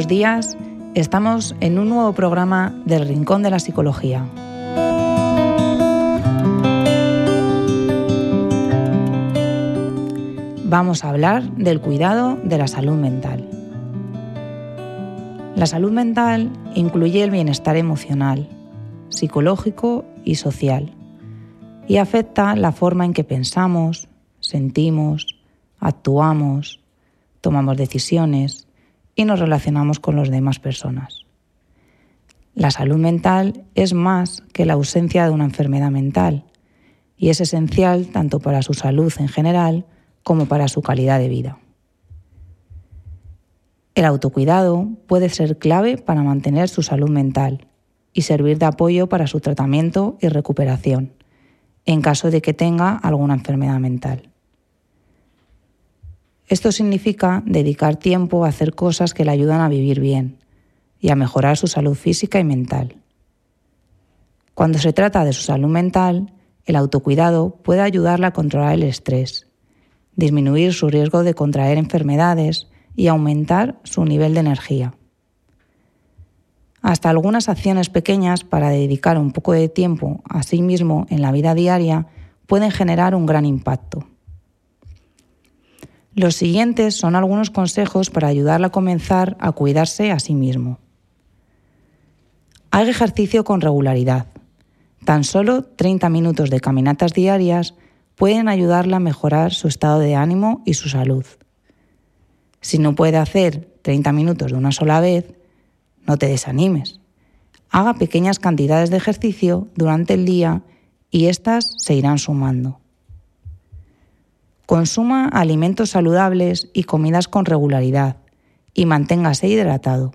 buenos días. Estamos en un nuevo programa del Rincón de la Psicología. Vamos a hablar del cuidado de la salud mental. La salud mental incluye el bienestar emocional, psicológico y social, y afecta la forma en que pensamos, sentimos, actuamos, tomamos decisiones y nos relacionamos con las demás personas. La salud mental es más que la ausencia de una enfermedad mental y es esencial tanto para su salud en general como para su calidad de vida. El autocuidado puede ser clave para mantener su salud mental y servir de apoyo para su tratamiento y recuperación, en caso de que tenga alguna enfermedad mental. Esto significa dedicar tiempo a hacer cosas que le ayudan a vivir bien y a mejorar su salud física y mental. Cuando se trata de su salud mental, el autocuidado puede ayudarla a controlar el estrés, disminuir su riesgo de contraer enfermedades y aumentar su nivel de energía. Hasta algunas acciones pequeñas para dedicar un poco de tiempo a sí mismo en la vida diaria pueden generar un gran impacto. Los siguientes son algunos consejos para ayudarle a comenzar a cuidarse a sí mismo. Haga ejercicio con regularidad. Tan solo 30 minutos de caminatas diarias pueden ayudarle a mejorar su estado de ánimo y su salud. Si no puede hacer 30 minutos de una sola vez, no te desanimes. Haga pequeñas cantidades de ejercicio durante el día y éstas se irán sumando. Consuma alimentos saludables y comidas con regularidad y manténgase hidratado.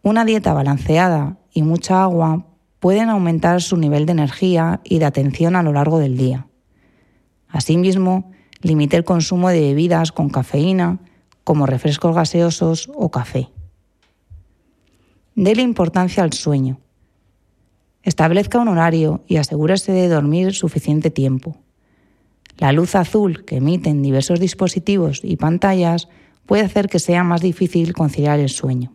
Una dieta balanceada y mucha agua pueden aumentar su nivel de energía y de atención a lo largo del día. Asimismo, limite el consumo de bebidas con cafeína, como refrescos gaseosos o café. Dele importancia al sueño. Establezca un horario y asegúrese de dormir suficiente tiempo. La luz azul que emiten diversos dispositivos y pantallas puede hacer que sea más difícil conciliar el sueño.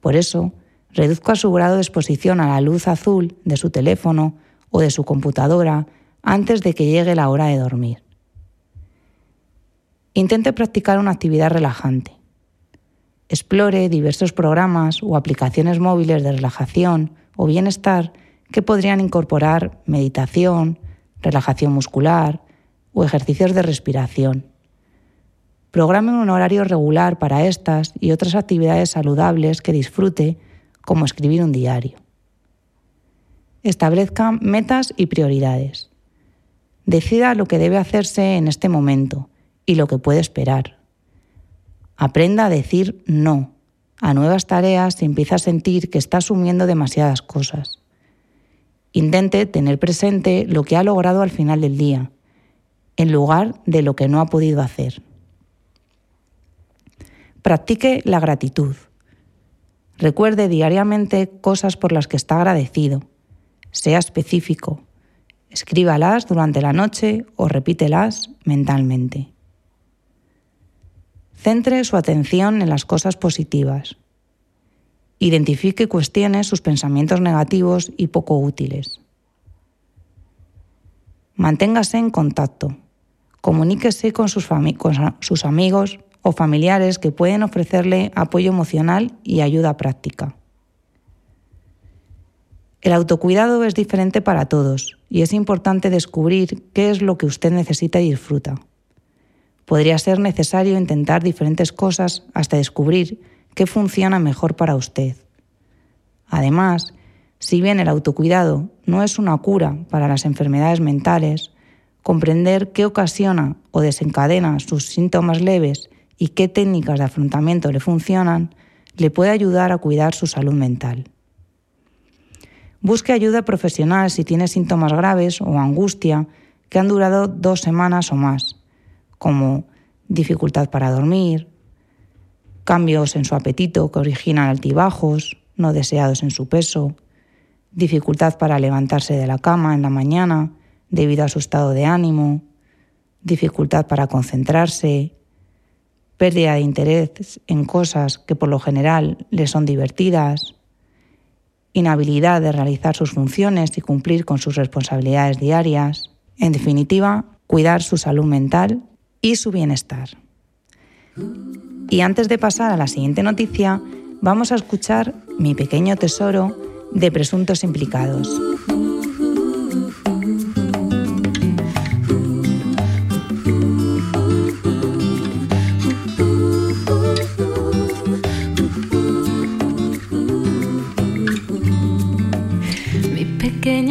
Por eso, reduzca su grado de exposición a la luz azul de su teléfono o de su computadora antes de que llegue la hora de dormir. Intente practicar una actividad relajante. Explore diversos programas o aplicaciones móviles de relajación o bienestar que podrían incorporar meditación, relajación muscular o ejercicios de respiración. Programe un horario regular para estas y otras actividades saludables que disfrute, como escribir un diario. Establezca metas y prioridades. Decida lo que debe hacerse en este momento y lo que puede esperar. Aprenda a decir no a nuevas tareas si empieza a sentir que está asumiendo demasiadas cosas. Intente tener presente lo que ha logrado al final del día, en lugar de lo que no ha podido hacer. Practique la gratitud. Recuerde diariamente cosas por las que está agradecido. Sea específico. Escríbalas durante la noche o repítelas mentalmente. Centre su atención en las cosas positivas. Identifique y cuestione sus pensamientos negativos y poco útiles. Manténgase en contacto. Comuníquese con sus, amigos o familiares que pueden ofrecerle apoyo emocional y ayuda práctica. El autocuidado es diferente para todos y es importante descubrir qué es lo que usted necesita y disfruta. Podría ser necesario intentar diferentes cosas hasta descubrir qué funciona mejor para usted. Además, si bien el autocuidado no es una cura para las enfermedades mentales, comprender qué ocasiona o desencadena sus síntomas leves y qué técnicas de afrontamiento le funcionan, le puede ayudar a cuidar su salud mental. Busque ayuda profesional si tiene síntomas graves o angustia que han durado dos semanas o más, como dificultad para dormir, cambios en su apetito que originan altibajos no deseados en su peso, dificultad para levantarse de la cama en la mañana debido a su estado de ánimo, dificultad para concentrarse, pérdida de interés en cosas que por lo general le son divertidas, inhabilidad de realizar sus funciones y cumplir con sus responsabilidades diarias, en definitiva, cuidar su salud mental y su bienestar. Y antes de pasar a la siguiente noticia, vamos a escuchar Mi pequeño tesoro de presuntos implicados.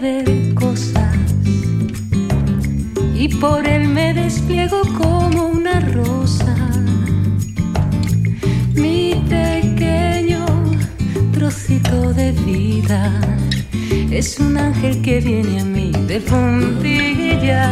Ver cosas y por él me despliego como una rosa. Mi pequeño trocito de vida es un ángel que viene a mí de puntillas.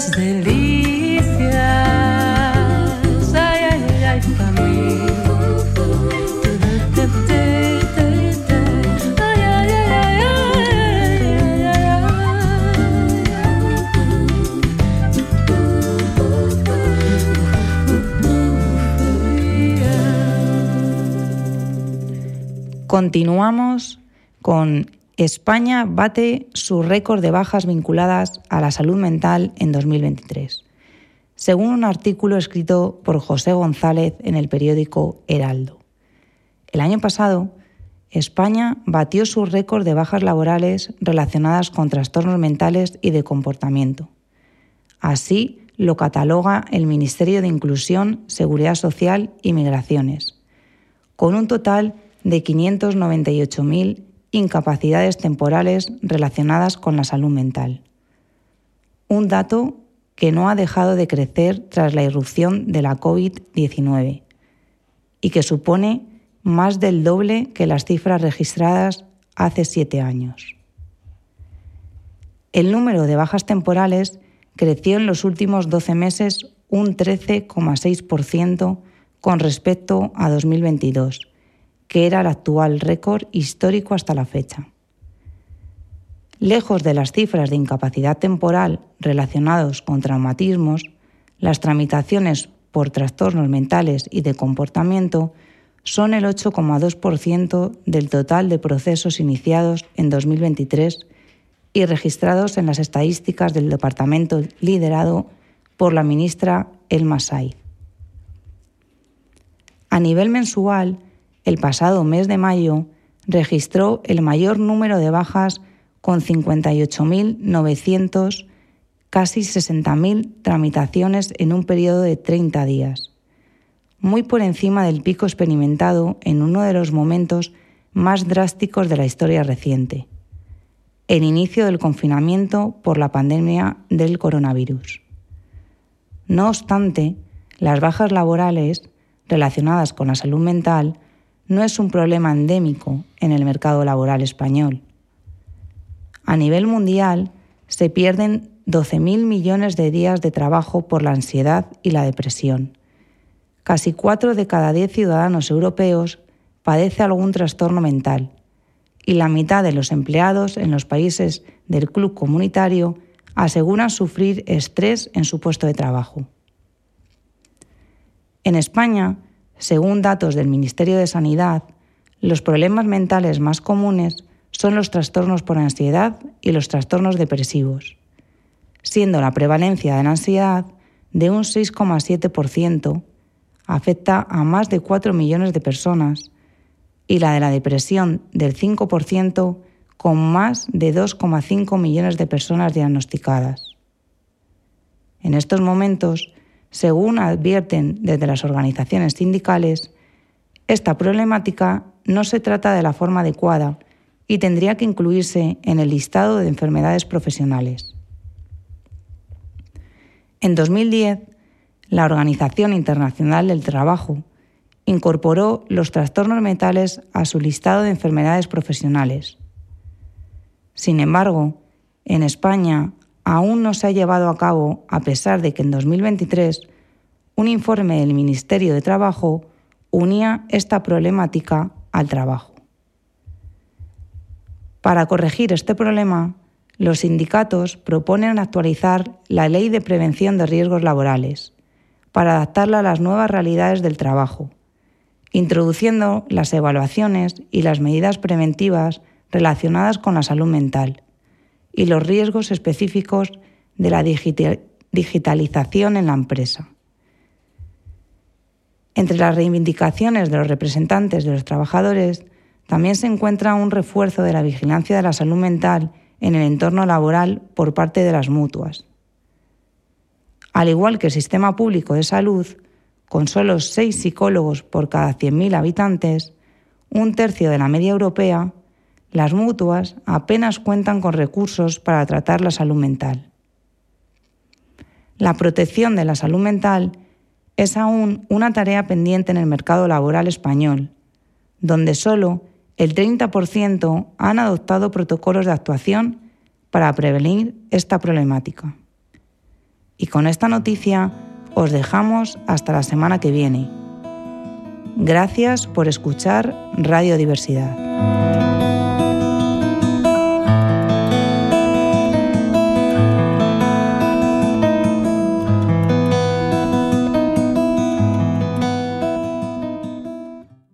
Otras delicias. Ay, ay, ay, ay, pa' mí. Continuamos con España bate su récord de bajas vinculadas a la salud mental en 2023, según un artículo escrito por José González en el periódico Heraldo. El año pasado, España batió su récord de bajas laborales relacionadas con trastornos mentales y de comportamiento. Así lo cataloga el Ministerio de Inclusión, Seguridad Social y Migraciones, con un total de 598.000 incapacidades temporales relacionadas con la salud mental. Un dato que no ha dejado de crecer tras la irrupción de la COVID-19 y que supone más del doble que las cifras registradas hace siete años. El número de bajas temporales creció en los últimos 12 meses un 13,6% con respecto a 2022 que era el actual récord histórico hasta la fecha. Lejos de las cifras de incapacidad temporal relacionados con traumatismos, las tramitaciones por trastornos mentales y de comportamiento son el 8,2% del total de procesos iniciados en 2023 y registrados en las estadísticas del departamento liderado por la ministra Elma Saiz. A nivel mensual, el pasado mes de mayo registró el mayor número de bajas con 58.900, casi 60.000 tramitaciones en un periodo de 30 días, muy por encima del pico experimentado en uno de los momentos más drásticos de la historia reciente, el inicio del confinamiento por la pandemia del coronavirus. No obstante, las bajas laborales relacionadas con la salud mental no es un problema endémico en el mercado laboral español. A nivel mundial, se pierden 12.000 millones de días de trabajo por la ansiedad y la depresión. Casi 4 de cada 10 ciudadanos europeos padece algún trastorno mental y la mitad de los empleados en los países del club comunitario aseguran sufrir estrés en su puesto de trabajo. En España, según datos del Ministerio de Sanidad, los problemas mentales más comunes son los trastornos por ansiedad y los trastornos depresivos, siendo la prevalencia de la ansiedad de un 6,7%, afecta a más de 4 millones de personas, y la de la depresión del 5%, con más de 2,5 millones de personas diagnosticadas. En estos momentos, según advierten desde las organizaciones sindicales, esta problemática no se trata de la forma adecuada y tendría que incluirse en el listado de enfermedades profesionales. En 2010, la Organización Internacional del Trabajo incorporó los trastornos mentales a su listado de enfermedades profesionales. Sin embargo, en España aún no se ha llevado a cabo, a pesar de que en 2023 un informe del Ministerio de Trabajo unía esta problemática al trabajo. Para corregir este problema, los sindicatos proponen actualizar la Ley de Prevención de Riesgos Laborales para adaptarla a las nuevas realidades del trabajo, introduciendo las evaluaciones y las medidas preventivas relacionadas con la salud mental y los riesgos específicos de la digitalización en la empresa. Entre las reivindicaciones de los representantes de los trabajadores también se encuentra un refuerzo de la vigilancia de la salud mental en el entorno laboral por parte de las mutuas. Al igual que el sistema público de salud, con solo seis psicólogos por cada 100.000 habitantes, un tercio de la media europea, las mutuas apenas cuentan con recursos para tratar la salud mental. La protección de la salud mental es aún una tarea pendiente en el mercado laboral español, donde solo el 30% han adoptado protocolos de actuación para prevenir esta problemática. Y con esta noticia os dejamos hasta la semana que viene. Gracias por escuchar Radio Diversidad.